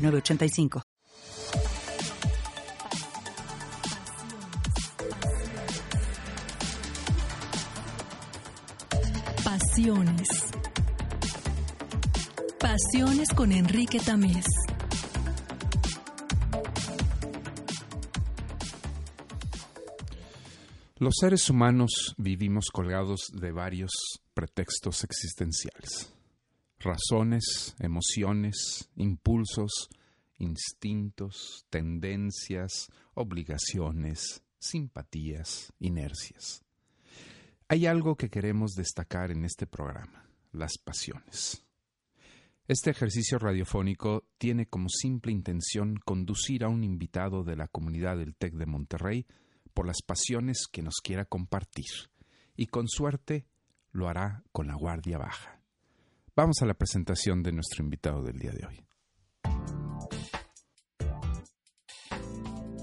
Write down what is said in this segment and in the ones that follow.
906985. Pasiones. Pasiones con Enrique Tamés. Los seres humanos vivimos colgados de varios pretextos existenciales. Razones, emociones, impulsos, instintos, tendencias, obligaciones, simpatías, inercias. Hay algo que queremos destacar en este programa, las pasiones. Este ejercicio radiofónico tiene como simple intención conducir a un invitado de la comunidad del TEC de Monterrey por las pasiones que nos quiera compartir, y con suerte lo hará con la guardia baja. Vamos a la presentación de nuestro invitado del día de hoy.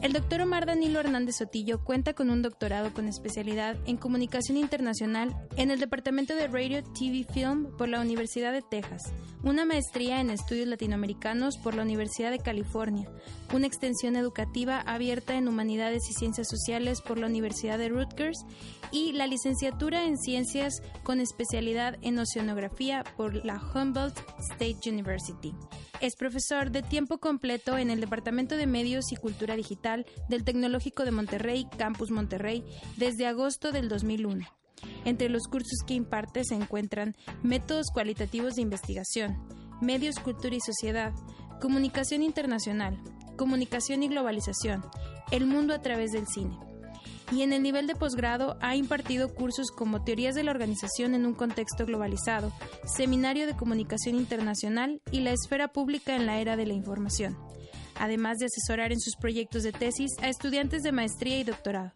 El doctor Omar Danilo Hernández Sotillo cuenta con un doctorado con especialidad en comunicación internacional en el Departamento de Radio TV Film por la Universidad de Texas, una maestría en estudios latinoamericanos por la Universidad de California, una extensión educativa abierta en humanidades y ciencias sociales por la Universidad de Rutgers y la licenciatura en ciencias con especialidad en oceanografía por la Humboldt State University. Es profesor de tiempo completo en el Departamento de Medios y Cultura Digital del Tecnológico de Monterrey, Campus Monterrey, desde agosto del 2001. Entre los cursos que imparte se encuentran Métodos Cualitativos de Investigación, Medios, Cultura y Sociedad, Comunicación Internacional, Comunicación y Globalización, El Mundo a través del Cine y en el nivel de posgrado ha impartido cursos como Teorías de la Organización en un contexto globalizado, Seminario de Comunicación Internacional y la Esfera Pública en la Era de la Información, además de asesorar en sus proyectos de tesis a estudiantes de maestría y doctorado.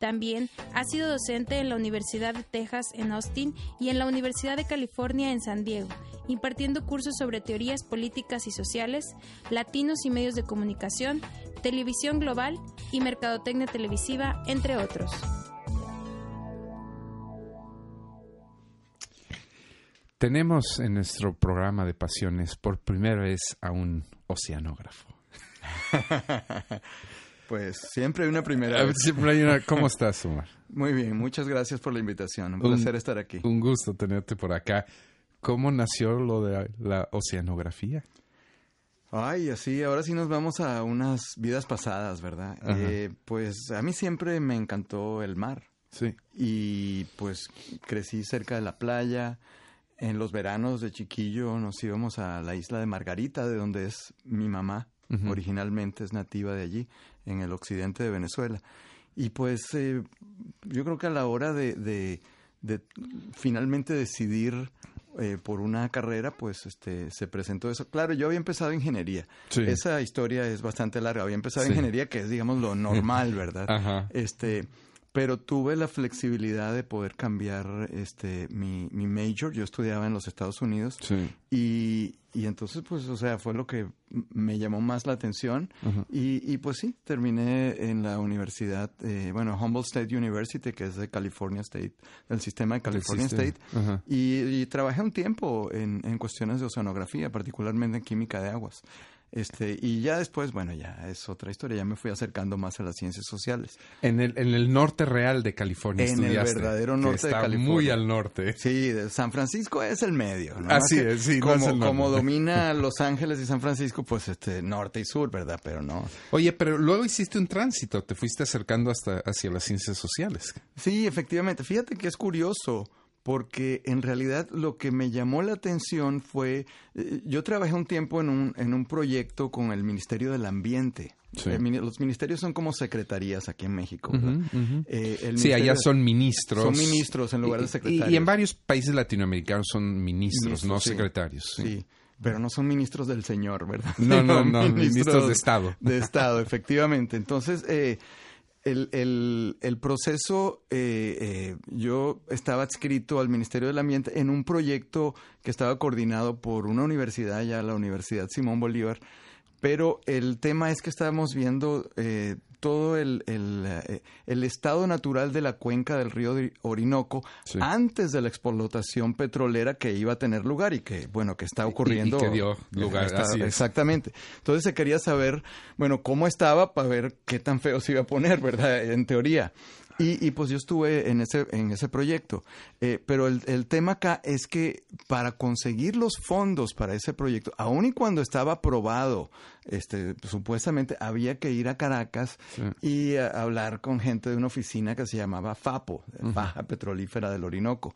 También ha sido docente en la Universidad de Texas en Austin y en la Universidad de California en San Diego, impartiendo cursos sobre teorías políticas y sociales, latinos y medios de comunicación, televisión global y mercadotecnia televisiva, entre otros. Tenemos en nuestro programa de pasiones por primera vez a un oceanógrafo. Pues siempre hay una primera vez. Siempre hay una... ¿Cómo estás, Omar? Muy bien, muchas gracias por la invitación. Un placer estar aquí. Un gusto tenerte por acá. ¿Cómo nació lo de la oceanografía? Ay, así, ahora sí nos vamos a unas vidas pasadas, ¿verdad? Eh, pues a mí siempre me encantó el mar. Sí. Y pues crecí cerca de la playa. En los veranos de chiquillo nos íbamos a la isla de Margarita, de donde es mi mamá. Originalmente es nativa de allí, en el occidente de Venezuela. Y pues eh, yo creo que a la hora de, de, de finalmente decidir eh, por una carrera, pues este se presentó eso. Claro, yo había empezado ingeniería. Esa historia es bastante larga. Había empezado ingeniería, que es, digamos, lo normal, ¿verdad? Ajá. Este, pero tuve la flexibilidad de poder cambiar este mi, mi major. Yo estudiaba en los Estados Unidos sí. y, y entonces, pues, o sea, fue lo que me llamó más la atención. y, y, pues sí, terminé en la universidad, eh, bueno, Humboldt State University, que es de California State, del sistema de California State. Y, y, trabajé un tiempo en, en cuestiones de oceanografía, particularmente en química de aguas. Este, y ya después, bueno, ya es otra historia, ya me fui acercando más a las ciencias sociales. En el, en el norte real de California En el verdadero norte de California. muy al norte. Sí, San Francisco es el medio. ¿no? Así es, sí. Como, no es el como domina Los Ángeles y San Francisco, pues este norte y sur, ¿verdad? Pero no. Oye, pero luego hiciste un tránsito, te fuiste acercando hasta hacia las ciencias sociales. Sí, efectivamente. Fíjate que es curioso porque en realidad lo que me llamó la atención fue, eh, yo trabajé un tiempo en un, en un proyecto con el Ministerio del Ambiente. Sí. Los ministerios son como secretarías aquí en México. Uh ¿verdad? -huh, uh -huh. Eh, el sí, allá son ministros. Son ministros en lugar de secretarios. Y, y en varios países latinoamericanos son ministros, Ministros, no sí. secretarios. Sí. Sí. pero no son ministros del Señor, ¿verdad? No, no, no, ministros de Estado. De Estado, efectivamente. Entonces, eh, el, el, el, proceso, eh, eh, yo estaba adscrito al Ministerio del Ambiente en un proyecto que estaba coordinado por una universidad, ya la Universidad Simón Bolívar, pero el tema es que estábamos viendo eh, todo el, eh, el, estado natural de la cuenca del río Orinoco antes de la explotación petrolera que iba a tener lugar y que, bueno, que está ocurriendo. Y, que dio lugar. exactamente. Entonces se quería saber, bueno, cómo estaba para ver qué tan feo se iba a poner, ¿verdad? En teoría. Y, y, pues yo estuve en ese, en ese proyecto. Eh, pero el, el, tema acá es que para conseguir los fondos para ese proyecto, aun y cuando estaba aprobado, este, supuestamente había que ir a Caracas y hablar con gente de una oficina que se llamaba FAPO, Baja Petrolífera del Orinoco,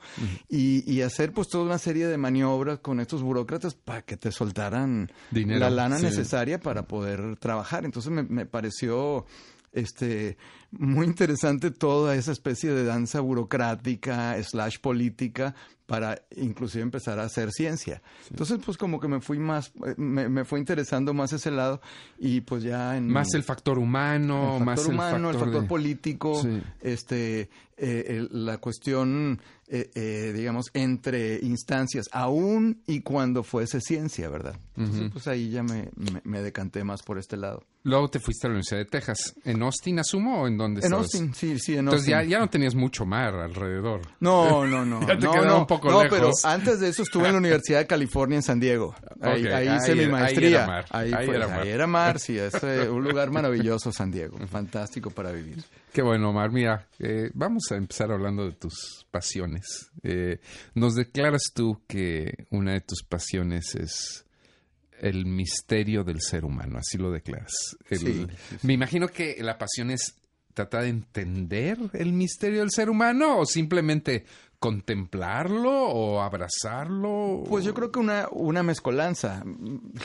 y, y, hacer pues toda una serie de maniobras con estos burócratas para que te soltaran la lana necesaria para poder trabajar. Entonces me, me pareció este, muy interesante toda esa especie de danza burocrática slash política para inclusive empezar a hacer ciencia. Entonces, pues como que me fui más, eh, me, me, fue interesando más ese lado y pues ya en... Más el factor humano, el factor más humano, el factor, el factor político, este, eh, el, la cuestión, eh, eh, digamos, entre instancias, aún y cuando fuese ciencia, ¿verdad? Entonces, pues ahí ya me, me, me, decanté más por este lado. Luego te fuiste a la Universidad de Texas. ¿En Austin, asumo, o en dónde En estabas? Austin, sí, sí, en Entonces Austin. ya, ya no tenías mucho mar alrededor. No, no, no. Ya te no, un poco no, lejos. pero antes de eso estuve en la Universidad de California en San Diego. Ahí, Ok, ahí ahí hice mi era- ahí maestría. era mar, Ahí, era mar. ahí era mar, sí, es eh, un lugar maravilloso San Diego, fantástico para vivir. Qué bueno, Omar. Mira, eh, vamos a empezar hablando de tus pasiones. Eh, nos declaras tú que una de tus pasiones es el misterio del ser humano, así lo declaras. El- Sí, sí, sí. Me imagino que la pasión es tratar de entender el misterio del ser humano o simplemente contemplarlo o abrazarlo. Pues yo creo que una, una mezcolanza,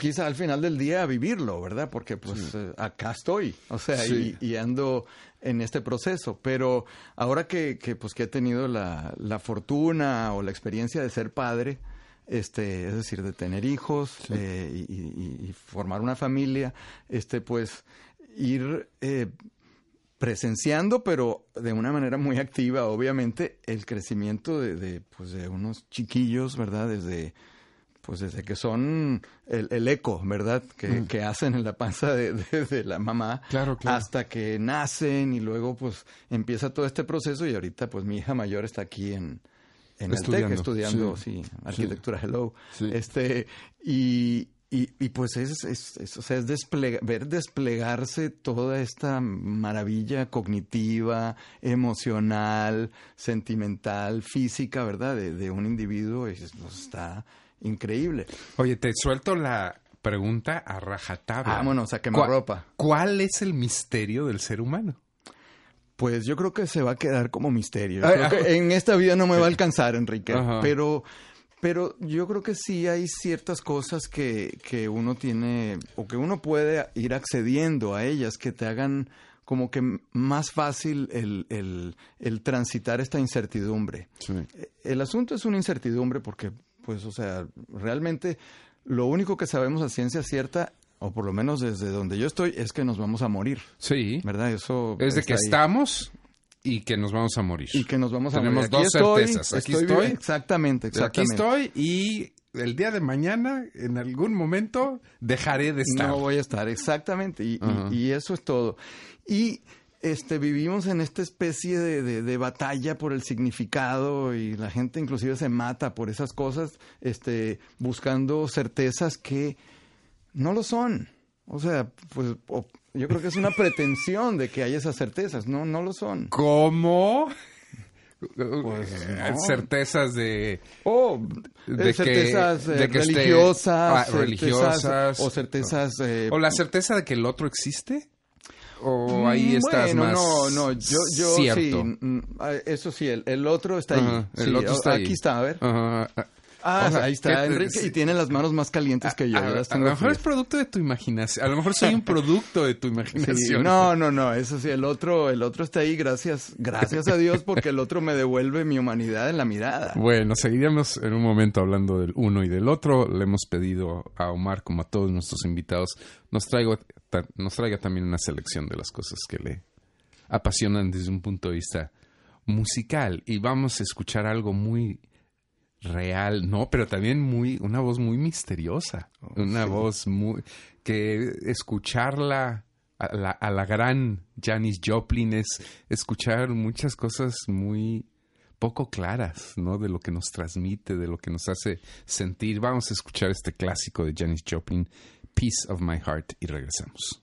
quizá al final del día vivirlo, ¿verdad? Porque pues eh, acá estoy, o sea, Sí. y, y ando en este proceso, pero ahora que, que pues que he tenido la, la fortuna o la experiencia de ser padre, este, es decir, de tener hijos eh, y, y- y formar una familia, este, pues ir eh, presenciando, pero de una manera muy activa, obviamente, el crecimiento de, de, pues, de unos chiquillos, ¿verdad? Desde, pues desde que son el, el eco, ¿verdad? Que, que hacen en la panza de, de- de la mamá. Mm. Claro, claro. Hasta que nacen y luego, pues, empieza todo este proceso y ahorita, pues, mi hija mayor está aquí en, en el TEC Estudiando, estudiando, sí. sí, arquitectura, hello. Sí. Este, y, y, y pues es, es, es- o sea, es desplega- ver desplegarse toda esta maravilla cognitiva, emocional, sentimental, física, ¿verdad? De, de un individuo, es- pues, está increíble. Oye, te suelto la pregunta a rajatabla. Vámonos a ¿Cuál- quemarropa. ¿Cuál es el misterio del ser humano? Pues yo creo que se va a quedar como misterio. Creo que en esta vida no me va a alcanzar, Enrique. Ajá. Pero, pero yo creo que sí hay ciertas cosas que, que uno tiene o que uno puede ir accediendo a ellas que te hagan como que más fácil el, el, el transitar esta incertidumbre. El asunto es una incertidumbre porque, pues, o sea, realmente lo único que sabemos a ciencia cierta, o por lo menos desde donde yo estoy, es que nos vamos a morir. Sí. ¿Verdad? Eso Es de está que ahí. estamos y que nos vamos a morir. Y que nos vamos a Tenemos morir. Aquí dos estoy, certezas. Aquí estoy, estoy. Exactamente, Aquí exactamente. estoy y el día de mañana, en algún momento, dejaré de estar. No voy a estar, exactamente. Y, y- Ajá. y eso es todo. Y este vivimos en esta especie de, de- de batalla por el significado y la gente inclusive se mata por esas cosas, este, buscando certezas que no lo son. O sea, pues o- yo creo que es una pretensión de que haya esas certezas. No, no lo son. ¿Cómo? Pues, no. Certezas de... O De certezas que- eh, de que esté- religiosas, ah, certezas- religiosas. o certezas eh, ¿O la certeza de que el otro existe? ¿O ahí Mm, estás bueno, más no, no, yo, yo cierto? sí, mm, ah, eso sí, el, el otro está ahí. el Sí, otro está aquí ahí. está, a ver. Ajá. Ah, O sea, ahí está que- Enrique y tiene las manos más calientes que yo. A, yo a- a lo mejor es producto de tu imaginación. A lo mejor soy un producto de tu Sí, imaginación. no, no, no, eso sí, el otro, el otro está ahí, gracias, gracias a Dios, porque el otro me devuelve mi humanidad en la mirada. Bueno, seguiríamos en un momento hablando del uno y del otro. Le hemos pedido a Omar, como a todos nuestros invitados, nos, traigo, ta- nos traiga también una selección de las cosas que le apasionan desde un punto de vista musical. Y vamos a escuchar algo muy real, no, pero también muy, una voz muy misteriosa. una voz muy, que escucharla a la, a la gran Janis Joplin es escuchar muchas cosas muy poco claras, ¿no? De lo que nos transmite, de lo que nos hace sentir. Vamos a escuchar este clásico de Janis Joplin, Peace of My Heart, y regresamos.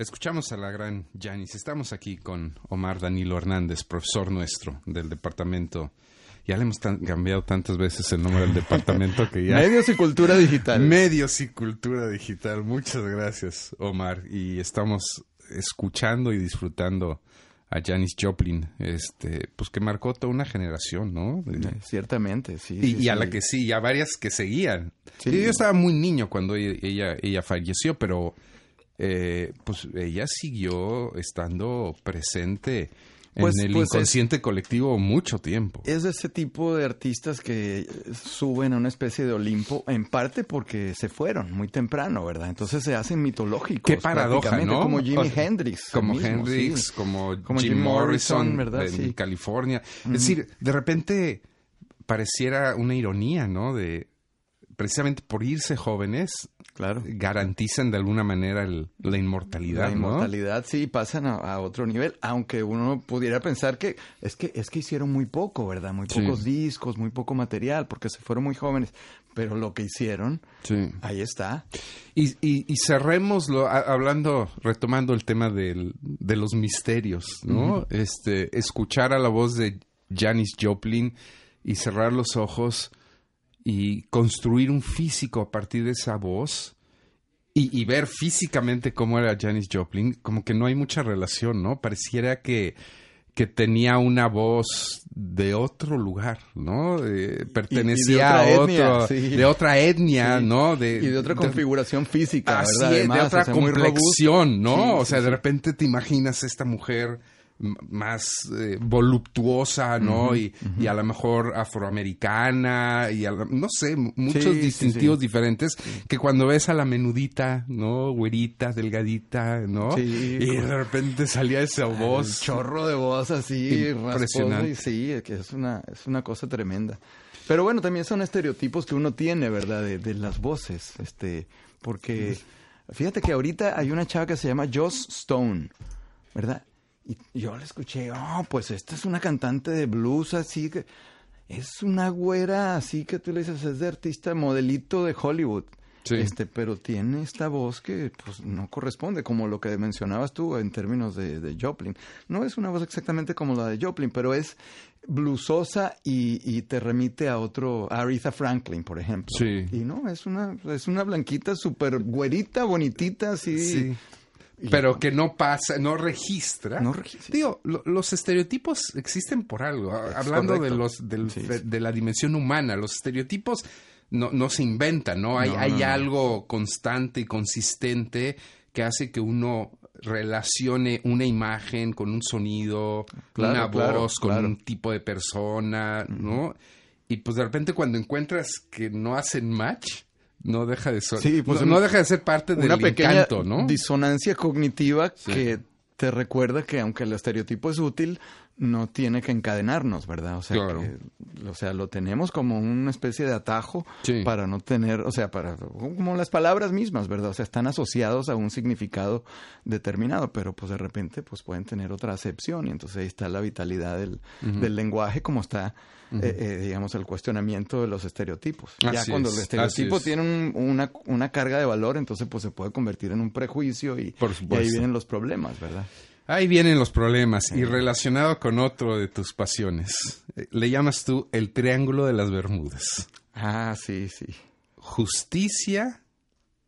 Escuchamos a la gran Janis. Estamos aquí con Omar Danilo Hernández, profesor nuestro del departamento. Ya le hemos cambiado tantas veces el nombre del departamento que ya. Medios y cultura digital. Medios y cultura digital. Muchas gracias, Omar. Y estamos escuchando y disfrutando a Janis Joplin, este, pues que marcó toda una generación, ¿no? Ciertamente, sí. Y, a la que sí, y a varias que seguían. Yo estaba muy niño cuando ella, ella falleció, pero eh, pues ella siguió estando presente en pues, el pues inconsciente colectivo mucho tiempo. Es ese tipo de artistas que suben a una especie de Olimpo, en parte porque se fueron muy temprano, ¿verdad? Entonces se hacen mitológicos. Qué paradoja, ¿no? Como Jimi Hendrix. Como Hendrix, como, Jim, Morrison, ¿verdad? En California. Es decir, de repente pareciera una ironía, ¿no? De precisamente por irse jóvenes, claro. garantizan de alguna manera la inmortalidad. La inmortalidad, sí, pasan a, otro nivel, aunque uno pudiera pensar que es que es que hicieron muy poco, ¿verdad? Muy pocos discos, muy poco material, porque se fueron muy jóvenes, pero lo que hicieron, ahí está. Y, y, cerrémoslo hablando, retomando el tema de los misterios, ¿no? Este, escuchar a la voz de Janis Joplin y cerrar los ojos y construir un físico a partir de esa voz y, ver físicamente cómo era Janis Joplin, como que no hay mucha relación, ¿no? Pareciera que, que tenía una voz de otro lugar, ¿no? pertenecía a otro, de otra etnia, ¿no? De, y de otra configuración física, ¿verdad? de otra complexión, ¿no? o sea, de repente te imaginas esta mujer más eh, voluptuosa, ¿no? y, y, a lo mejor afroamericana y no sé, muchos distintivos diferentes que cuando ves a la menudita, ¿no? Güerita, delgadita, ¿no? y de repente salía esa voz. chorro de voz así, impresionante. sí, que es una, es una cosa tremenda. Pero bueno, también son estereotipos que uno tiene, ¿verdad? De, de las voces, este, porque fíjate que ahorita hay una chava que se llama Joss Stone, ¿verdad? Y yo le escuché, oh, pues esta es una cantante de blues así que es una güera así que tú le dices, es de artista modelito de Hollywood. Este, pero tiene esta voz que pues no corresponde, como lo que mencionabas tú en términos de, de Joplin. No es una voz exactamente como la de Joplin, pero es bluesosa y, y te remite a otro, a Aretha Franklin, por ejemplo. Sí. Y no, es una, es una blanquita súper güerita, bonitita, así. Sí pero que no pasa, no registra. No registra. Digo, los estereotipos existen por algo. Hablando de los de, la dimensión humana, los estereotipos no, no se inventan, ¿no? Hay, hay algo constante y consistente que hace que uno relacione una imagen con un sonido, una voz, con un tipo de persona, ¿no? Y pues de repente cuando encuentras que no hacen match, no deja de ser, pues no, deja de ser parte del pequeña encanto, ¿no? disonancia cognitiva que te recuerda que aunque el estereotipo es útil, no tiene que encadenarnos, ¿verdad? O sea, o sea, lo tenemos como una especie de atajo para no tener, o sea, para como las palabras mismas, ¿verdad? O sea, están asociados a un significado determinado, pero pues de repente pues pueden tener otra acepción y entonces ahí está la vitalidad del, del lenguaje como está eh, eh, digamos, el cuestionamiento de los estereotipos. ya cuando el estereotipo tiene una, una, carga de valor, entonces pues se puede convertir en un prejuicio y, ahí vienen los problemas, ¿verdad? Ahí vienen los problemas. Y relacionado con otro de tus pasiones, eh, le llamas tú el Triángulo de las Bermudas. Ah, sí, sí. Justicia,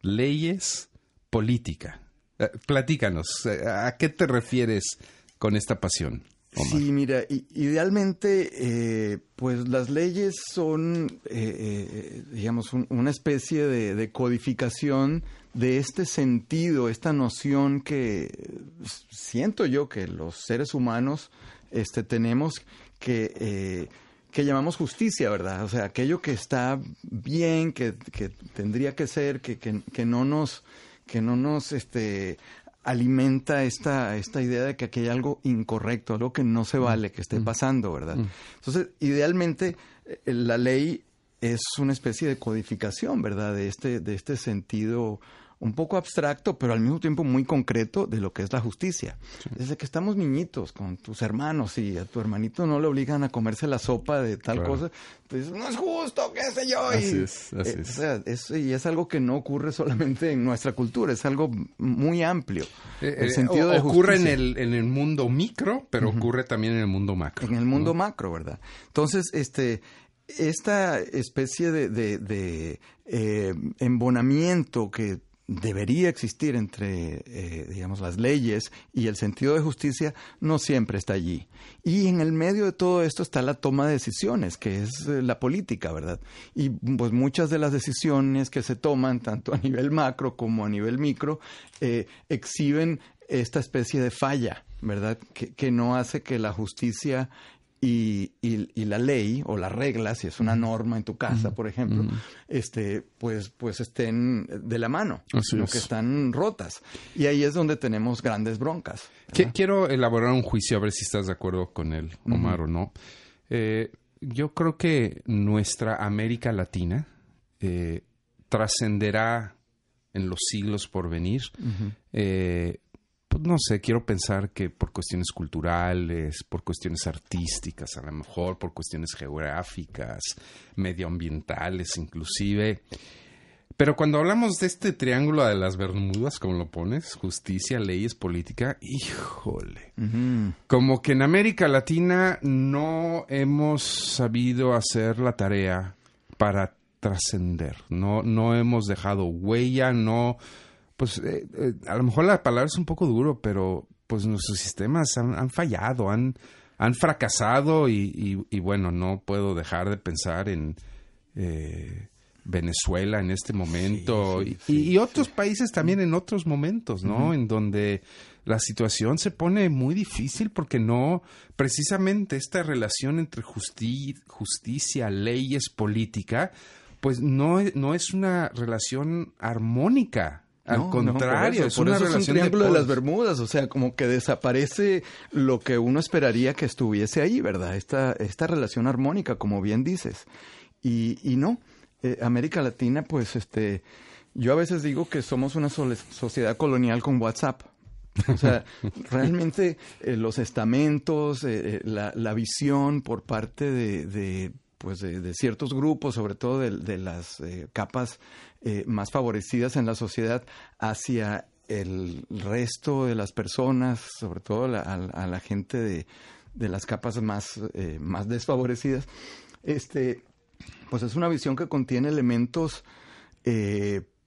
leyes, política. platícanos, ¿a qué te refieres con esta pasión? Sí, mira, idealmente, eh, pues las leyes son, eh, eh, digamos, una especie de, codificación de este sentido, esta noción que siento yo que los seres humanos este, tenemos que, que llamamos justicia, ¿verdad? O sea, aquello que está bien, que, que tendría que ser, que, que, que no nos que no nos este, alimenta esta, esta idea de que aquí hay algo incorrecto, algo que no se mm. vale, que esté mm. pasando, ¿verdad? Mm. Entonces, idealmente, eh, la ley es una especie de codificación, ¿verdad? De este, de este sentido un poco abstracto, pero al mismo tiempo muy concreto de lo que es la justicia. Desde que estamos niñitos con tus hermanos y a tu hermanito no le obligan a comerse la sopa de tal cosa, pues no es justo, qué sé yo. Así es, así eh, es. y es algo que no ocurre solamente en nuestra cultura, es algo muy amplio. Eh, el eh, sentido de ocurre en el, en el mundo micro, pero ocurre también en el mundo macro. En el mundo macro, ¿verdad? Entonces, este, esta especie de, de, eh, embonamiento que debería existir entre, eh, digamos, las leyes y el sentido de justicia no siempre está allí. Y en el medio de todo esto está la toma de decisiones, que es eh, la política, ¿verdad? Y pues muchas de las decisiones que se toman, tanto a nivel macro como a nivel micro, exhiben esta especie de falla, ¿verdad? Que, que no hace que la justicia y, y, la ley o la regla, si es una norma en tu casa, por ejemplo, este, pues, pues estén de la mano, lo que están rotas. Y ahí es donde tenemos grandes broncas. Quiero elaborar un juicio, a ver si estás de acuerdo con él, Omar, o no. Eh, yo creo que nuestra América Latina eh, trascenderá en los siglos por venir pues no sé, quiero pensar que por cuestiones culturales, por cuestiones artísticas, a lo mejor por cuestiones geográficas, medioambientales inclusive. Pero cuando hablamos de este triángulo de las Bermudas, como lo pones, justicia, leyes, política, híjole. Como que en América Latina no hemos sabido hacer la tarea para trascender. No, no hemos dejado huella, no pues eh, eh, a lo mejor la palabra es un poco duro, pero pues nuestros sistemas han, fallado, han, han fracasado y, bueno, no puedo dejar de pensar en eh, Venezuela en este momento y, otros países también en otros momentos, ¿no? En donde la situación se pone muy difícil porque no, precisamente esta relación entre justicia, leyes, política, pues no, no es una relación armónica. Al contrario, es una relación un triángulo de, las Bermudas, o sea, como que desaparece lo que uno esperaría que estuviese ahí, ¿verdad? Esta, esta relación armónica, como bien dices. Y, y no, eh, América Latina, pues, este, yo a veces digo que somos una sociedad colonial con WhatsApp. O sea, realmente eh, los estamentos, eh, la, la, visión por parte de, pues de, ciertos grupos, sobre todo de, las eh, capas eh, más favorecidas en la sociedad, hacia el resto de las personas, sobre todo a, la gente de, las capas más, eh, más desfavorecidas, este, pues es una visión que contiene elementos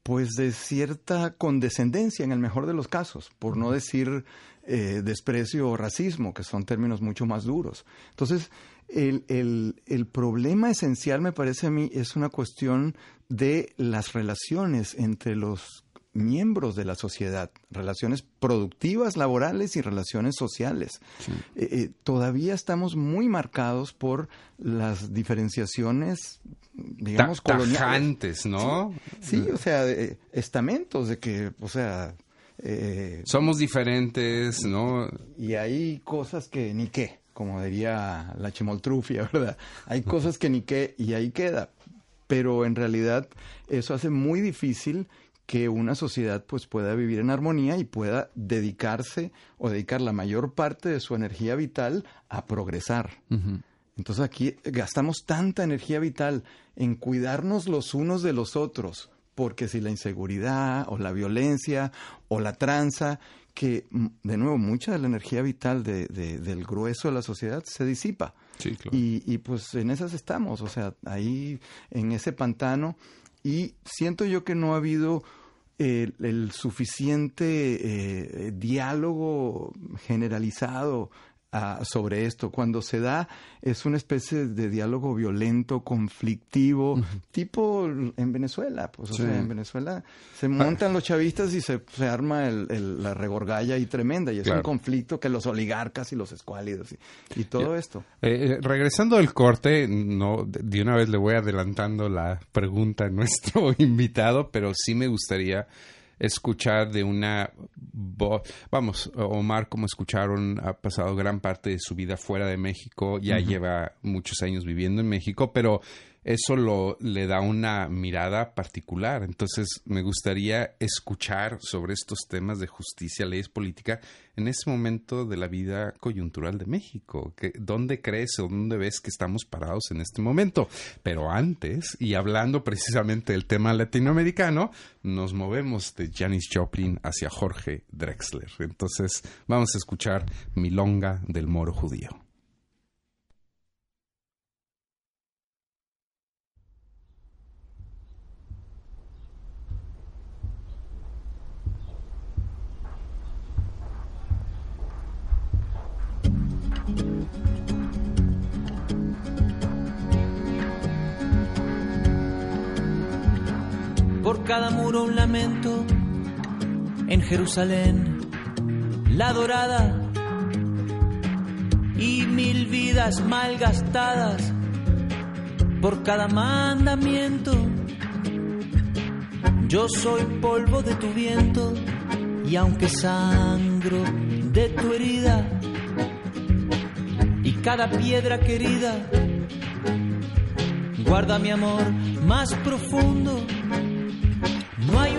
pues de cierta condescendencia en el mejor de los casos, por no decir desprecio o racismo, que son términos mucho más duros. Entonces, el, el, el, problema esencial, me parece a mí, es una cuestión de las relaciones entre los miembros de la sociedad, relaciones productivas, laborales y relaciones sociales. Eh, eh, todavía estamos muy marcados por las diferenciaciones, digamos, coloniales. ¿no? Sí, o sea, estamentos de que, o sea... Eh, Somos diferentes, ¿no? Y hay cosas que ni qué como diría la chimoltrufia, ¿verdad? Hay cosas que ni qué y ahí queda. Pero en realidad eso hace muy difícil que una sociedad pues pueda vivir en armonía y pueda dedicarse o dedicar la mayor parte de su energía vital a progresar. Entonces aquí gastamos tanta energía vital en cuidarnos los unos de los otros, porque si la inseguridad o la violencia o la tranza que, mm, de nuevo, mucha de la energía vital de, del grueso de la sociedad se disipa. y, y, pues en esas estamos, o sea, ahí en ese pantano. Y siento yo que no ha habido el, suficiente eh, diálogo generalizado sobre esto. Cuando se da es una especie de diálogo violento, conflictivo, tipo en Venezuela. Pues, o sea, en Venezuela se montan los chavistas y se, se arma el, la regorgalla y tremenda. Y es un conflicto que los oligarcas y los escuálidos y, todo esto. Eh, eh, regresando al corte, no de una vez le voy adelantando la pregunta a nuestro invitado, pero sí me gustaría escuchar de una voz. Vamos, Omar, como escucharon, ha pasado gran parte de su vida fuera de México, ya lleva muchos años viviendo en México, pero eso lo, le da una mirada particular. Entonces, me gustaría escuchar sobre estos temas de justicia, leyes política, en ese momento de la vida coyuntural de México. ¿Dónde crees o dónde ves que estamos parados en este momento? Pero antes, y hablando precisamente del tema latinoamericano, nos movemos de Janis Joplin hacia Jorge Drexler. Entonces, vamos a escuchar Milonga del Moro Judío. Cada muro un lamento. En Jerusalén, la dorada y mil vidas mal gastadas por cada mandamiento. Yo soy polvo de tu viento y aunque sangro de tu herida y cada piedra querida, guarda mi amor más profundo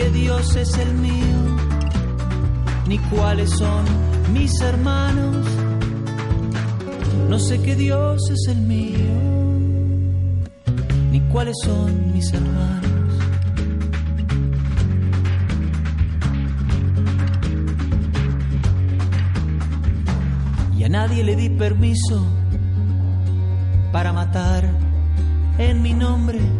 qué Dios es el mío, ni cuáles son mis hermanos. No sé qué Dios es el mío, ni cuáles son mis hermanos. Y a nadie le di permiso para matar en mi nombre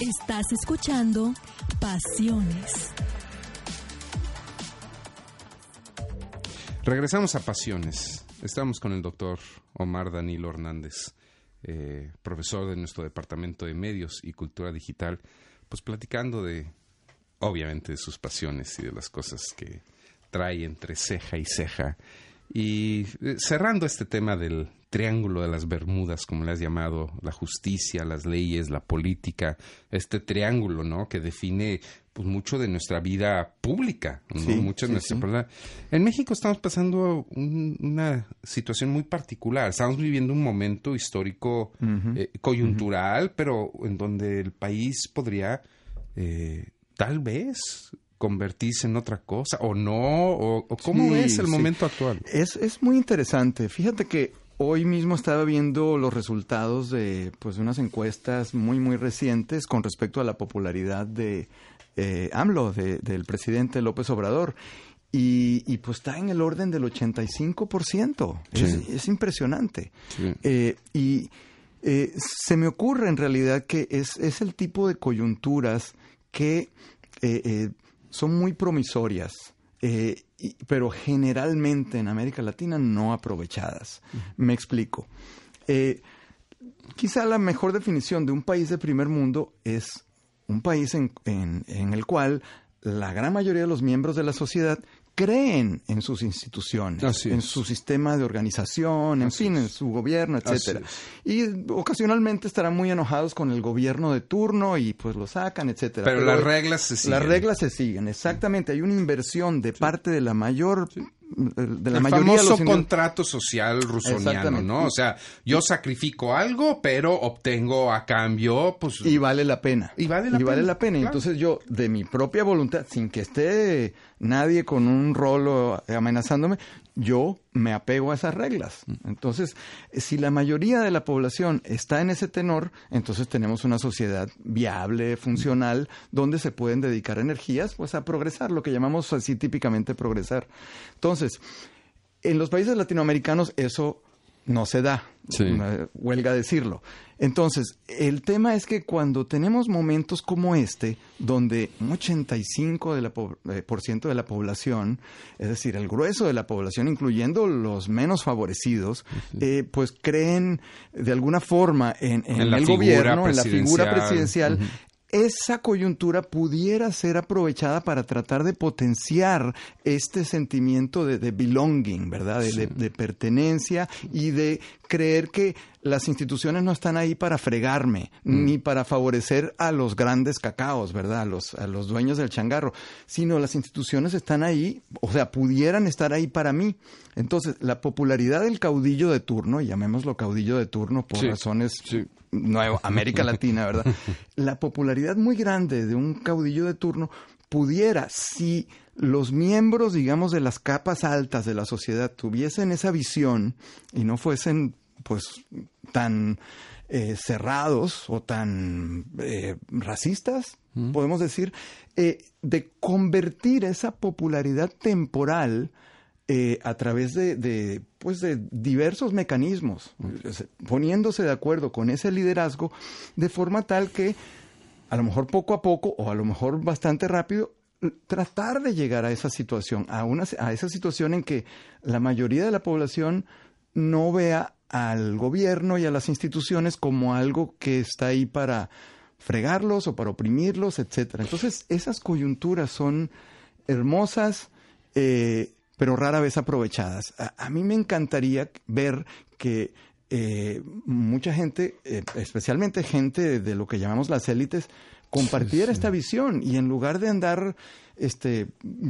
Estás escuchando Pasiones. Regresamos a Pasiones. Estamos con el doctor Omar Danilo Hernández, eh, profesor de nuestro Departamento de Medios y Cultura Digital, pues platicando de, obviamente, de sus pasiones y de las cosas que trae entre ceja y ceja. Y eh, cerrando este tema del triángulo de las Bermudas, como le has llamado, la justicia, las leyes, la política, este triángulo, ¿no? Que define pues mucho de nuestra vida pública, ¿no? mucho de nuestra En México estamos pasando una situación muy particular. Estamos viviendo un momento histórico eh, coyuntural, pero en donde el país podría eh, tal vez convertirse en otra cosa o no o, cómo es el momento actual es, es muy interesante. Fíjate que Hoy mismo estaba viendo los resultados de pues unas encuestas muy muy recientes con respecto a la popularidad de eh, AMLO, del presidente López Obrador. Y, pues está en el orden del 85%. Es, impresionante. Eh, y eh, se me ocurre en realidad que es, es el tipo de coyunturas que son muy promisorias pero generalmente en América Latina no aprovechadas. Me explico. Eh, quizá la mejor definición de un país de primer mundo es un país en, en, el cual la gran mayoría de los miembros de la sociedad creen en sus instituciones, en su sistema de organización, en fin, en su gobierno, etcétera. Y ocasionalmente estarán muy enojados con el gobierno de turno y pues lo sacan, etcétera. Pero, las reglas se siguen. Las reglas se siguen, exactamente. Hay una inversión de parte de la mayor de la el mayoría famoso contrato social rusoniano, ¿no? O sea, yo sacrifico algo, pero obtengo a cambio, pues... Y vale la pena. Y vale la y Vale la pena. Entonces yo, de mi propia voluntad, sin que esté nadie con un rolo amenazándome, yo me apego a esas reglas. Entonces, si la mayoría de la población está en ese tenor, entonces tenemos una sociedad viable, funcional, donde se pueden dedicar energías pues a progresar, lo que llamamos así típicamente progresar. Entonces, en los países latinoamericanos eso no se da, huelga decirlo. Entonces, el tema es que cuando tenemos momentos como este, donde un 85% de la, eh, por ciento de la población, es decir, el grueso de la población, incluyendo los menos favorecidos, eh, pues creen de alguna forma en, el gobierno, en la figura presidencial, esa coyuntura pudiera ser aprovechada para tratar de potenciar este sentimiento de, belonging, ¿verdad? De, pertenencia y de creer que las instituciones no están ahí para fregarme, mm. ni para favorecer a los grandes cacaos, ¿verdad? A los, a los dueños del changarro, sino las instituciones están ahí, o sea, pudieran estar ahí para mí. Entonces, la popularidad del caudillo de turno, llamémoslo caudillo de turno por razones Nueva América Latina, ¿verdad? La popularidad muy grande de un caudillo de turno pudiera, si los miembros, digamos, de las capas altas de la sociedad tuviesen esa visión y no fuesen, pues, tan eh, cerrados o tan eh, racistas, podemos decir, eh, de convertir esa popularidad temporal eh, a través de, pues de diversos mecanismos, poniéndose de acuerdo con ese liderazgo de forma tal que a lo mejor poco a poco o a lo mejor bastante rápido tratar de llegar a esa situación, a, una, a esa situación en que la mayoría de la población no vea al gobierno y a las instituciones como algo que está ahí para fregarlos o para oprimirlos, etcétera. Entonces, esas coyunturas son hermosas, eh, pero rara vez aprovechadas. A, mí me encantaría ver que eh, mucha gente, eh, especialmente gente de, lo que llamamos las élites, compartiera esta visión y en lugar de andar este,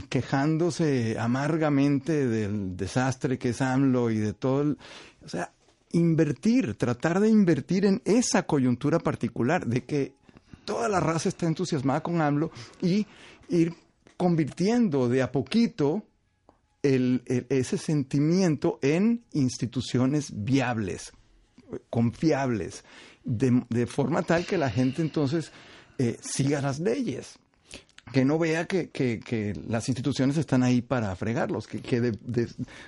quejándose amargamente del desastre que es AMLO y de todo, el, o sea, invertir, tratar de invertir en esa coyuntura particular, de que toda la raza está entusiasmada con AMLO y ir convirtiendo de a poquito ese sentimiento en instituciones viables, confiables, de, forma tal que la gente entonces eh, siga las leyes. Que no vea que, las instituciones están ahí para fregarlos, que, que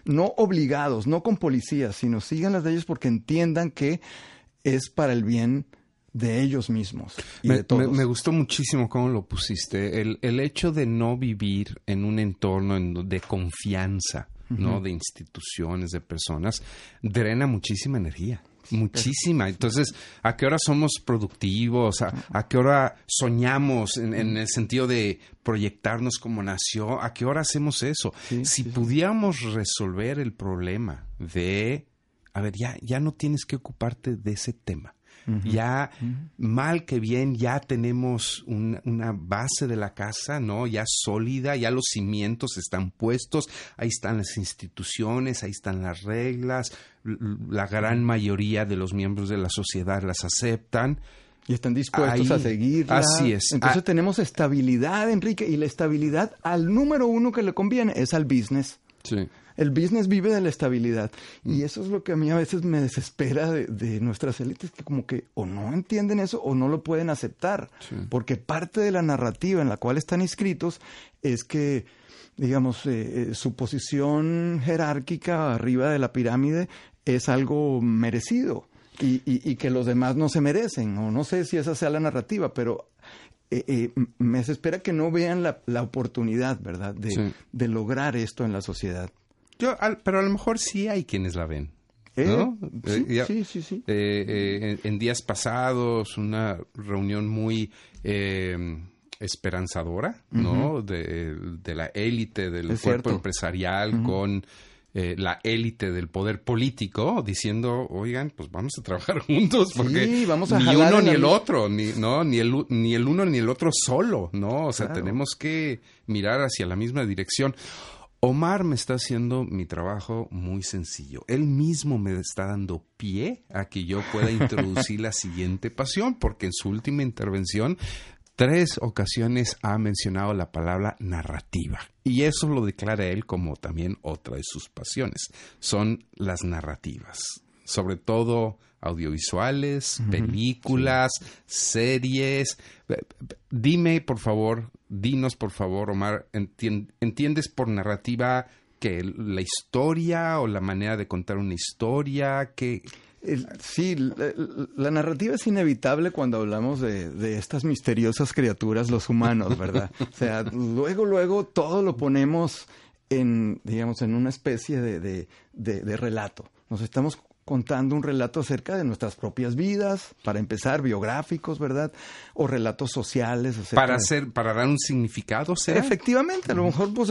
no obligados, no con policías, sino sigan las leyes porque entiendan que es para el bien de ellos mismos. me, Me, gustó muchísimo cómo lo pusiste. El, el hecho de no vivir en un entorno de confianza, ¿no? De instituciones, de personas, drena muchísima energía. Muchísima. Entonces, ¿a qué hora somos productivos? ¿A, qué hora soñamos en, el sentido de proyectarnos como nación? ¿A qué hora hacemos eso? si pudiéramos resolver el problema de, a ver, ya, ya no tienes que ocuparte de ese tema ya mal que bien, ya tenemos una base de la casa, ¿no? Ya sólida, ya los cimientos están puestos, ahí están las instituciones, ahí están las reglas, la gran mayoría de los miembros de la sociedad las aceptan. Y están dispuestos a seguir. Así es. Entonces ah. tenemos estabilidad, Enrique, y la estabilidad al número uno que le conviene es al business. Sí. El business vive de la estabilidad. Y mm. eso es lo que a mí a veces me desespera de, nuestras élites, que como que o no entienden eso o no lo pueden aceptar. Porque parte de la narrativa en la cual están inscritos es que digamos, eh, eh, su posición jerárquica arriba de la pirámide es algo merecido y, que los demás no se merecen, o no sé si esa sea la narrativa, pero eh, me desespera que no vean la, oportunidad, ¿verdad?, de, lograr esto en la sociedad. Yo, pero a lo mejor sí hay quienes la ven. Eh. Eh, sí, sí, sí. Eh, en, días pasados, una reunión muy esperanzadora, ¿no? De, la élite del cuerpo empresarial con la élite del poder político diciendo, oigan, pues vamos a trabajar juntos porque vamos a ni uno ni el otro, ni, no, ni el, ni el uno ni el otro solo, ¿no? O sea, tenemos que mirar hacia la misma dirección. Omar me está haciendo mi trabajo muy sencillo. Él mismo me está dando pie a que yo pueda introducir la siguiente pasión, porque en su última intervención tres ocasiones ha mencionado la palabra narrativa. Y eso lo declara él como también otra de sus pasiones. Son las narrativas. Sobre todo audiovisuales, películas, series. Dime, por favor, dinos, por favor, Omar, ¿entiendes por narrativa que la historia o la manera de contar una historia? que sí, la, narrativa es inevitable cuando hablamos de, estas misteriosas criaturas, los humanos, ¿verdad? O sea, luego, luego todo lo ponemos en, digamos, en una especie de, de relato. Nos estamos contando un relato acerca de nuestras propias vidas, para empezar, biográficos, ¿verdad? O relatos sociales. Para hacer, para dar un significado, ¿será? Efectivamente, a lo mejor pues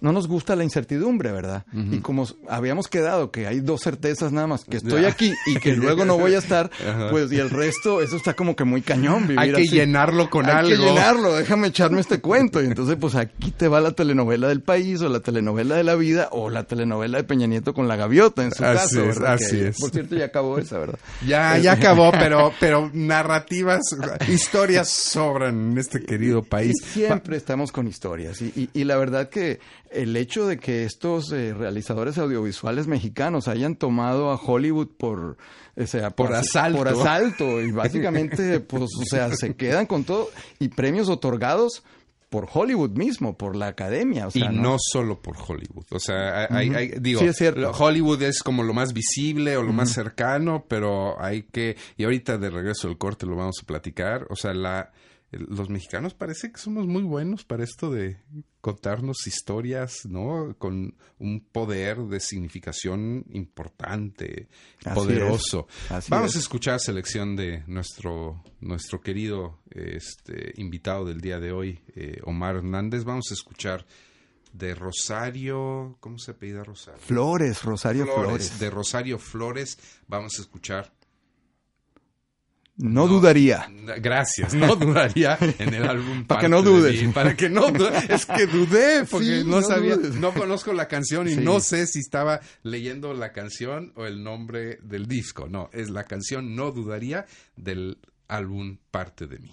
no nos gusta la incertidumbre, ¿verdad? Y como habíamos quedado que hay dos certezas nada más, que estoy aquí y que luego no voy a estar, pues y el resto, eso está como que muy cañón vivir Hay que llenarlo con algo. Hay que llenarlo, déjame echarme este cuento. Y entonces pues aquí te va la telenovela del país o la telenovela de la vida o la telenovela de Peña Nieto con la gaviota en su caso, ¿verdad? Así por cierto, ya acabó esa, ¿verdad? Ya, ya acabó, pero, pero narrativas, historias sobran en este querido país. siempre estamos con historias. Y, y, la verdad que el hecho de que estos eh, realizadores audiovisuales mexicanos hayan tomado a Hollywood por... O sea, por, asalto. Por asalto. Y básicamente, pues, o sea, se quedan con todo. Y premios otorgados por Hollywood mismo, por la academia. y no, solo por Hollywood. O sea, hay, digo, Hollywood es como lo más visible o lo más cercano, pero hay que, y ahorita de regreso al corte lo vamos a platicar, o sea, la, los mexicanos parece que somos muy buenos para esto de contarnos historias, ¿no? Con un poder de significación importante, poderoso. Vamos a escuchar selección de nuestro nuestro querido este invitado del día de hoy, eh, Omar Hernández. Vamos a escuchar de Rosario, ¿cómo se apellida Rosario? Flores, Rosario Flores. De Rosario Flores, vamos a escuchar no, dudaría. Gracias, no dudaría en el álbum. para que no dudes. para que no Es que dudé porque no, sabía, no conozco la canción y no sé si estaba leyendo la canción o el nombre del disco. No, es la canción No dudaría del álbum Parte de mí.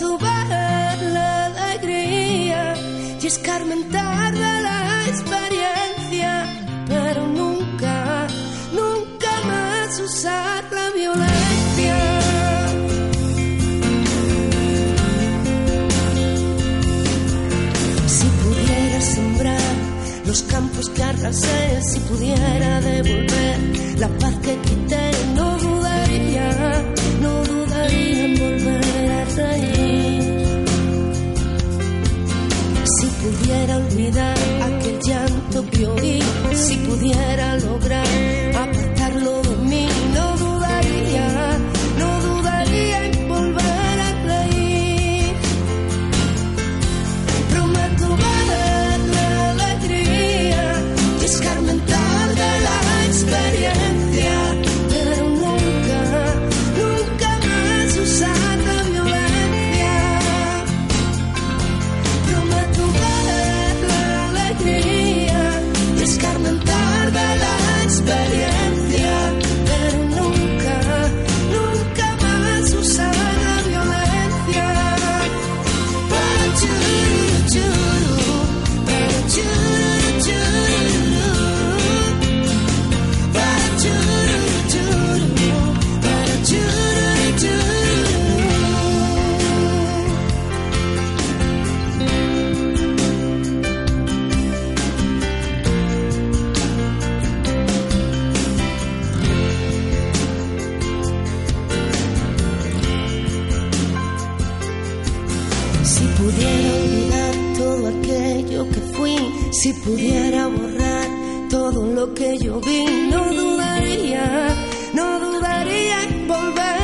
Prometo ver la alegría y escarmentar la experiencia, pero nunca, nunca más usar la violencia. Si pudiera sembrar los campos que arrasé, si pudiera devolver la paz que quité, no dudaría, no dudaría en volver a reír. Pudiera olvidar aquel llanto que oí, si pudiera lograr pudiera olvidar todo aquello que fui, si pudiera borrar todo lo que yo vi, no dudaría, no dudaría en volver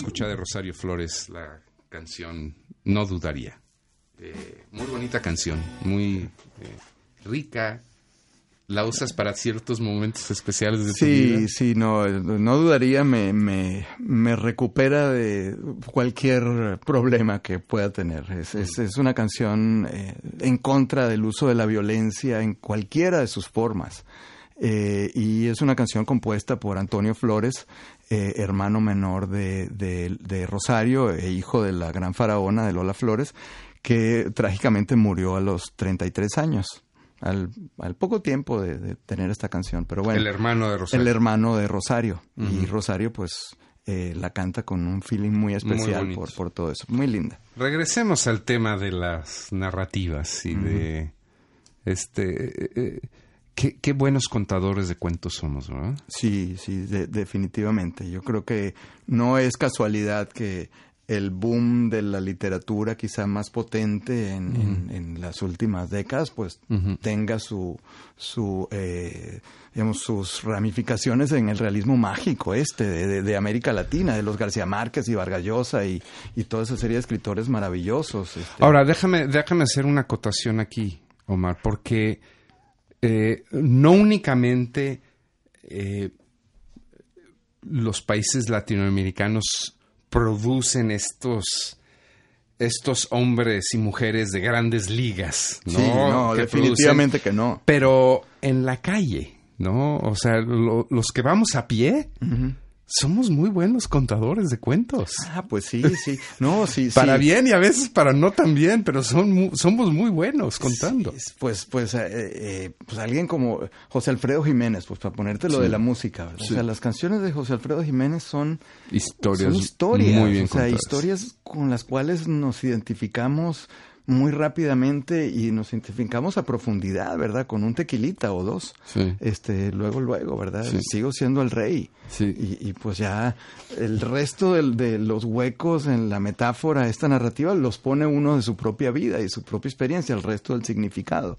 escuchar de Rosario Flores la canción No Dudaría. Eh, muy bonita canción, muy eh, rica. La usas para ciertos momentos especiales de tu vida. Sí, sí, no, no dudaría, me, me, me recupera de cualquier problema que pueda tener. Es, es, es una canción eh, en contra del uso de la violencia en cualquiera de sus formas. Eh, y es una canción compuesta por Antonio Flores, eh, hermano menor de, de, de Rosario e hijo de la gran faraona de Lola Flores, que trágicamente murió a los 33 años. Al, al poco tiempo de, de tener esta canción, pero bueno. El hermano de Rosario. El hermano de Rosario. Y Rosario, pues, eh, la canta con un feeling muy especial por, por todo eso. Muy linda. Regresemos al tema de las narrativas y de este eh, qué, qué buenos contadores de cuentos somos, ¿verdad? Sí, sí, de- definitivamente. Yo creo que no es casualidad que el boom de la literatura quizá más potente en, en- en las últimas décadas, pues tenga su, su eh, digamos, sus ramificaciones en el realismo mágico este de, de- de América Latina, de los García Márquez y Vargas Llosa y, y toda esa serie de escritores maravillosos. este. Ahora, déjame, déjame hacer una acotación aquí, Omar, porque eh, no únicamente eh, los países latinoamericanos producen estos estos hombres y mujeres de grandes ligas, ¿no? Sí, no, Que definitivamente producen- que no. Pero en la calle, ¿no? O sea, lo- los que vamos a pie somos muy buenos contadores de cuentos. Ah, pues sí, sí. No, sí, para sí. bien y a veces para no tan bien, pero son somos muy buenos contando. Sí, Pues, pues, eh, eh, pues alguien como José Alfredo Jiménez, pues para ponerte lo Sí. de la música, ¿verdad? O sea, las canciones de José Alfredo Jiménez son, Historias, son historias, muy bien o sea, contadas. historias con las cuales nos identificamos muy rápidamente y nos identificamos a profundidad, ¿verdad? Con un tequilita o dos. Sí. Este, luego, luego, ¿verdad? Sí. Sigo siendo el rey. Sí. Y, y pues ya el resto del- de, los huecos en la metáfora, esta narrativa, los pone uno de su propia vida y su propia experiencia, el resto del significado.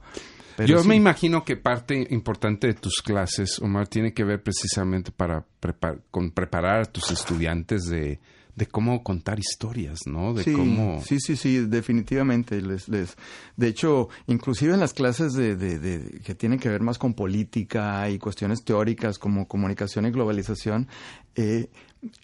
Pero Yo sí. me imagino que parte importante de tus clases, Omar, tiene que ver precisamente para prepar- con preparar a tus estudiantes de, de cómo contar historias, ¿no? De sí, cómo... sí, sí, sí, definitivamente. Les, les, de hecho, inclusive en las clases de, de- de- que tienen que ver más con política y cuestiones teóricas como comunicación y globalización, eh,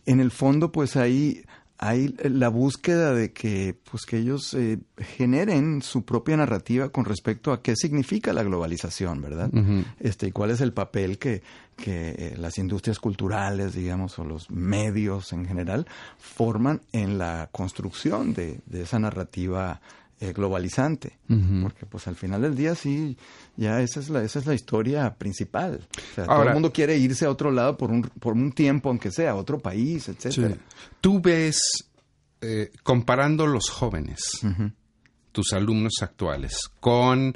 en el fondo, pues ahí hay la búsqueda de que, pues que ellos eh, generen su propia narrativa con respecto a qué significa la globalización, ¿verdad? Este, y cuál es el papel que, que eh, las industrias culturales, digamos, o los medios en general, forman en la construcción de, de esa narrativa eh, globalizante. Porque pues al final del día sí, ya esa es la, esa es la historia principal. O sea, todo Ahora- el mundo quiere irse a otro lado por un, por un tiempo, aunque sea, a otro país, etcétera. Sí. Tú ves, eh, comparando los jóvenes, tus alumnos actuales, con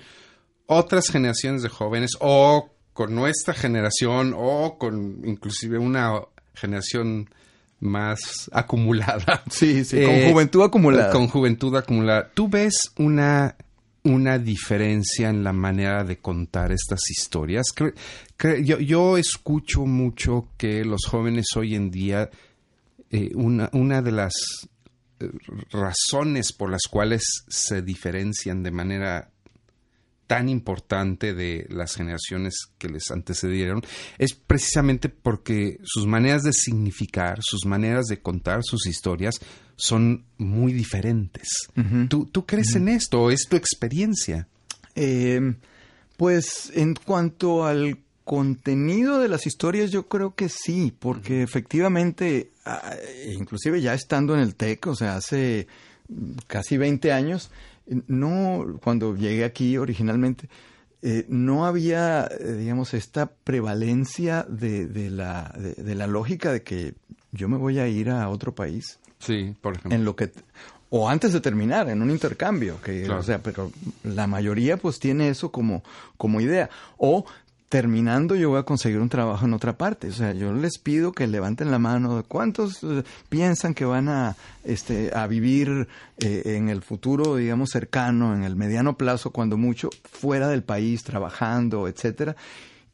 otras generaciones de jóvenes o con nuestra generación o con inclusive una generación más acumulada. Sí, sí, Eh, con juventud acumulada. Con juventud acumulada. ¿Tú ves una, una diferencia en la manera de contar estas historias? Cre- cre- yo, yo escucho mucho que los jóvenes hoy en día, eh, una, una de las eh, razones por las cuales se diferencian de manera tan importante de las generaciones que les antecedieron es precisamente porque sus maneras de significar, sus maneras de contar sus historias son muy diferentes. ¿Tú, tú crees en esto? ¿Es tu experiencia? Eh, pues en cuanto al contenido de las historias, yo creo que sí, porque efectivamente, ah, inclusive ya estando en el TEC, o sea, hace mm, casi 20 años, no, cuando llegué aquí originalmente, eh, no había, eh, digamos, esta prevalencia de, de la, de, de la lógica de que yo me voy a ir a otro país Sí, por ejemplo. en lo que o antes de terminar en un intercambio que Claro. o sea pero la mayoría pues tiene eso como como idea o terminando yo voy a conseguir un trabajo en otra parte. O sea yo les pido que levanten la mano. Cuántos eh, piensan que van a este a vivir eh, en el futuro digamos cercano en el mediano plazo cuando mucho fuera del país trabajando etcétera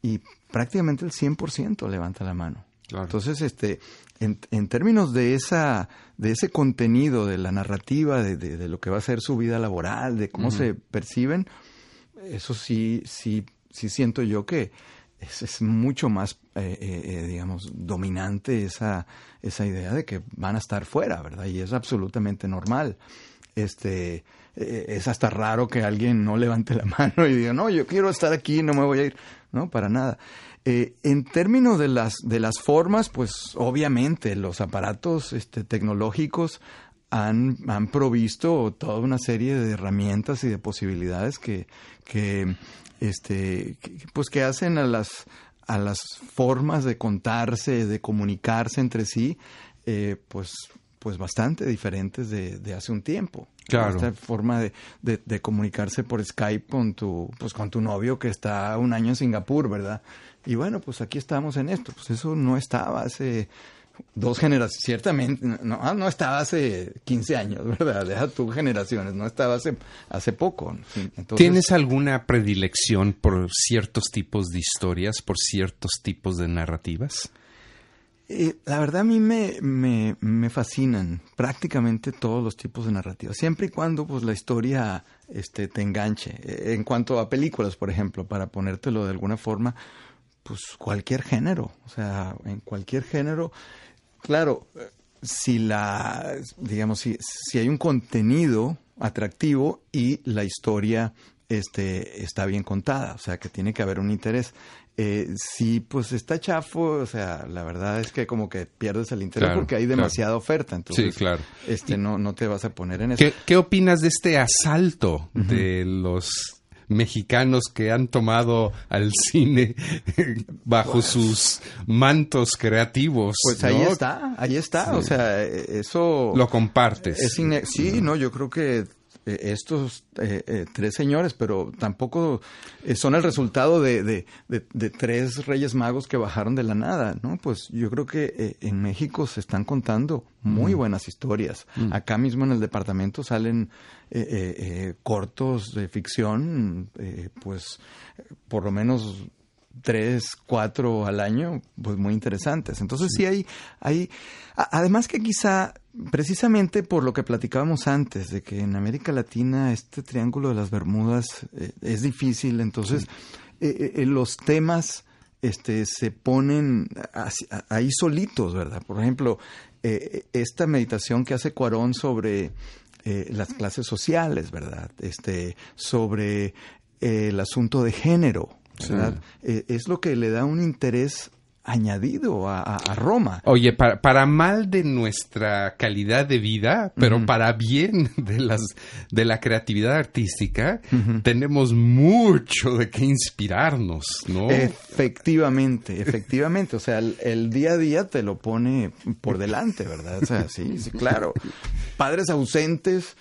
y prácticamente el 100% levanta la mano. Claro. entonces, este, en, en términos de esa, de ese contenido, de la narrativa, de, de- de lo que va a ser su vida laboral, de cómo se perciben, eso sí, sí, sí siento yo que es, mucho más, eh, eh, eh, digamos, dominante esa, esa idea de que van a estar fuera, ¿verdad? Y es absolutamente normal. Este, es hasta raro que alguien no levante la mano y diga, no, yo quiero estar aquí, no me voy a ir. No, para nada. En términos de las, de las formas, pues obviamente los aparatos este, tecnológicos han, han provisto toda una serie de herramientas y de posibilidades que, que, este, pues que hacen a las, a las formas de contarse, de comunicarse entre sí, eh, pues, pues bastante diferentes de, de hace un tiempo. Claro. Esta forma de, de- de comunicarse por Skype con tu, pues con tu novio que está un año en Singapur, ¿verdad? Y bueno, pues aquí estamos en esto. Pues eso no estaba hace dos generaciones, ciertamente, no, ah, no estaba hace 15 años, ¿verdad? Deja tu generaciones, no estaba hace, hace poco. Entonces, ¿Tienes alguna predilección por ciertos tipos de historias, por ciertos tipos de narrativas? Eh, la verdad a mí me, me, me fascinan prácticamente todos los tipos de narrativas, siempre y cuando pues la historia este, te enganche. Eh, En cuanto a películas, por ejemplo, para ponértelo de alguna forma, pues cualquier género, o sea, en cualquier género, claro, eh, si la, digamos, si, si hay un contenido atractivo y la historia este, está bien contada, o sea que tiene que haber un interés. Eh, si pues está chafo, o sea, la verdad es que como que pierdes el interés porque hay demasiada oferta, entonces sí, claro. este, no, no te vas a poner en eso. ¿Qué, qué opinas de este asalto de los mexicanos que han tomado al cine bajo pues sus mantos creativos. Pues ahí está, ahí está, o sea, eso... Lo compartes. sí, no, yo creo que estos eh, eh, tres señores, pero tampoco son el resultado de, de, tres reyes magos que bajaron de la nada, ¿no? Pues yo creo que en México se están contando muy buenas historias. Acá mismo en el departamento salen cortos de ficción, pues por lo menos tres, cuatro al año, pues muy interesantes. Entonces sí, hay, hay, además que quizá precisamente por lo que platicábamos antes, de que en América Latina este triángulo de las Bermudas eh, es difícil, entonces eh, eh, los temas este, se ponen ahí solitos, ¿verdad? Por ejemplo, esta meditación que hace Cuarón sobre las clases sociales, ¿verdad? Este, sobre el asunto de género, eh, es lo que le da un interés añadido a, Roma. Oye, para, mal de nuestra calidad de vida, pero para bien de las de la creatividad artística, tenemos mucho de qué inspirarnos, ¿no? Efectivamente, efectivamente. O sea, el, día a día te lo pone por delante, ¿verdad? O sea, sí, sí, claro. Padres ausentes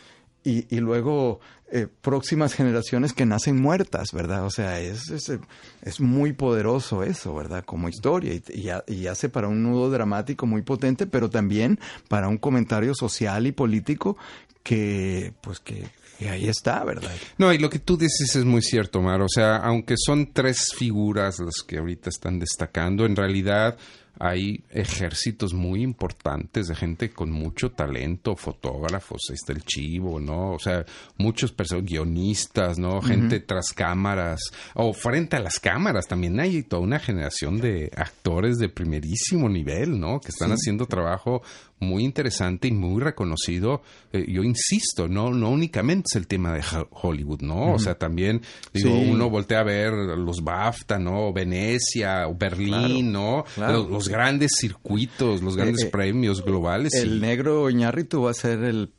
y, y luego eh, próximas generaciones que nacen muertas, ¿verdad? O sea, es, es, muy poderoso eso, ¿verdad? Como historia y, y, hace para un nudo dramático muy potente, pero también para un comentario social y político que, pues que, ahí está, ¿verdad? No, y lo que tú dices es muy cierto, Mar. O sea, aunque son tres figuras las que ahorita están destacando, en realidad hay ejércitos muy importantes de gente con mucho talento, fotógrafos, está el chivo, ¿no? O sea, muchos guionistas, ¿no? Gente tras cámaras, o frente a las cámaras también hay toda una generación de actores de primerísimo nivel, ¿no? Que están haciendo trabajo muy interesante y muy reconocido. Eh, yo insisto, no, no únicamente es el tema de Hollywood, ¿no? O sea, también, digo, uno voltea a ver los BAFTA, ¿no? Venecia, Berlín, ¿no? Los, grandes circuitos, los grandes eh, eh, premios globales. El negro Iñárritu va a ser el,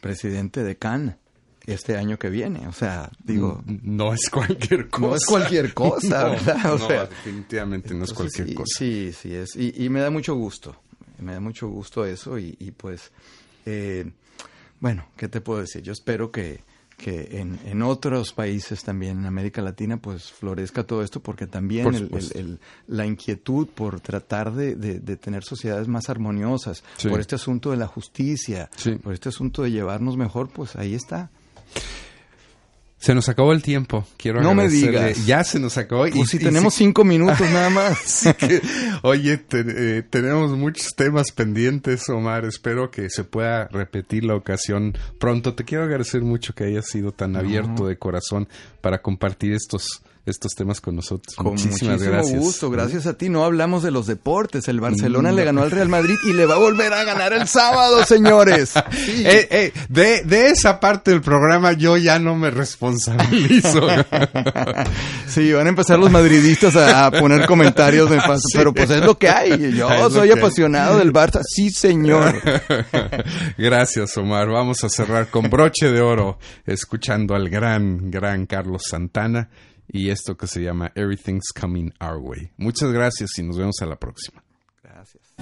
presidente de Cannes este año que viene. O sea, digo. No es cualquier cosa. No es cualquier cosa, ¿verdad? O sea, definitivamente no es cualquier cosa. Sí, sí es. Y, y, me da mucho gusto me da mucho gusto eso y, pues, eh, bueno, ¿qué te puedo decir? Yo espero que, que en, en, otros países también, en América Latina, pues florezca todo esto, porque también el, la inquietud por tratar de, de, tener sociedades más armoniosas, por este asunto de la justicia, por este asunto de llevarnos mejor, pues ahí está. Se nos acabó el tiempo. Quiero no me digas. Ya se nos acabó. y, pues si tenemos cinco minutos nada más. oye, eh, tenemos muchos temas pendientes, Omar. Espero que se pueda repetir la ocasión pronto. Te quiero agradecer mucho que hayas sido tan abierto de corazón para compartir estos estos temas con nosotros. Con Muchísimas muchísimo gusto, gracias a ti. No hablamos de los deportes. El Barcelona le ganó al Real Madrid y le va a volver a ganar el sábado, señores. Eh, eh, de, de, esa parte del programa yo ya no me responsabilizo. sí, van a empezar los madridistas a, poner comentarios de pero pues es lo que hay. Yo soy apasionado del Barça. Sí, señor. gracias, Omar. Vamos a cerrar con broche de oro, escuchando al gran, gran Carlos Santana y esto que se llama Everything's Coming Our Way. Muchas gracias y nos vemos a la próxima. Gracias.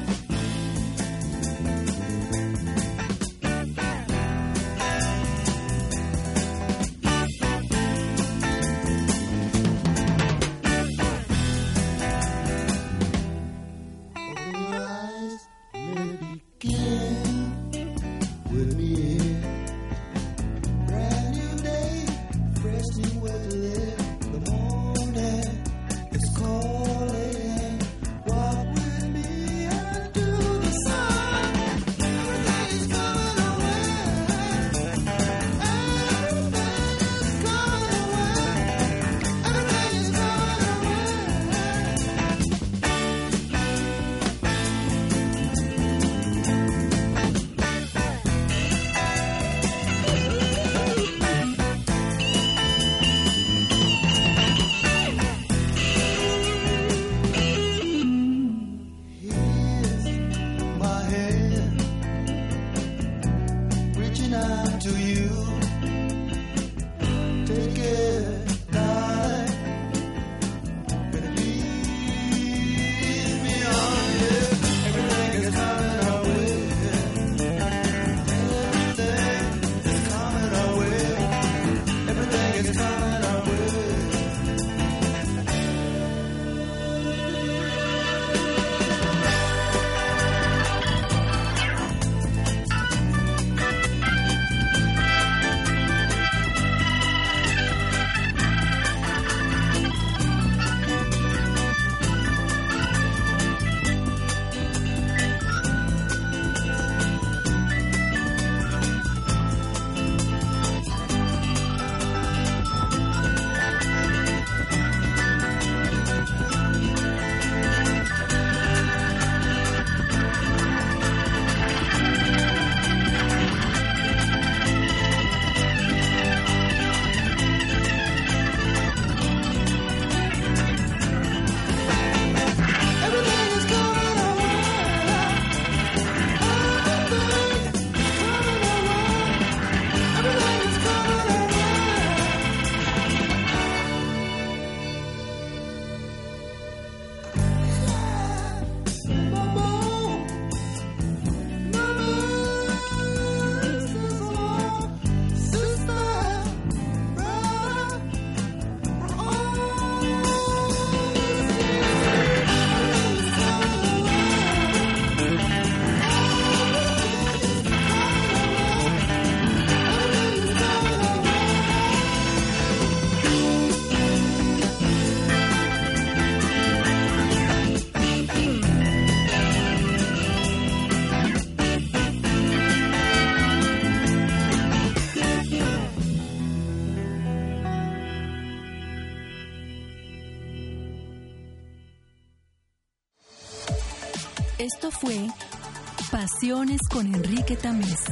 Pasiones con Enrique Tamés.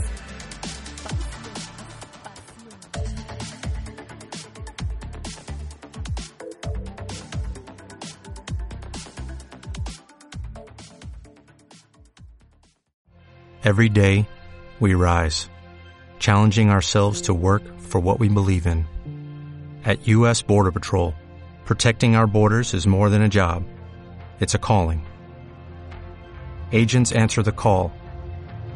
Every day, we rise, challenging ourselves to work for what we believe in. At U.S. Border Patrol, protecting our borders is more than a job, it's a calling. Agents answer the call,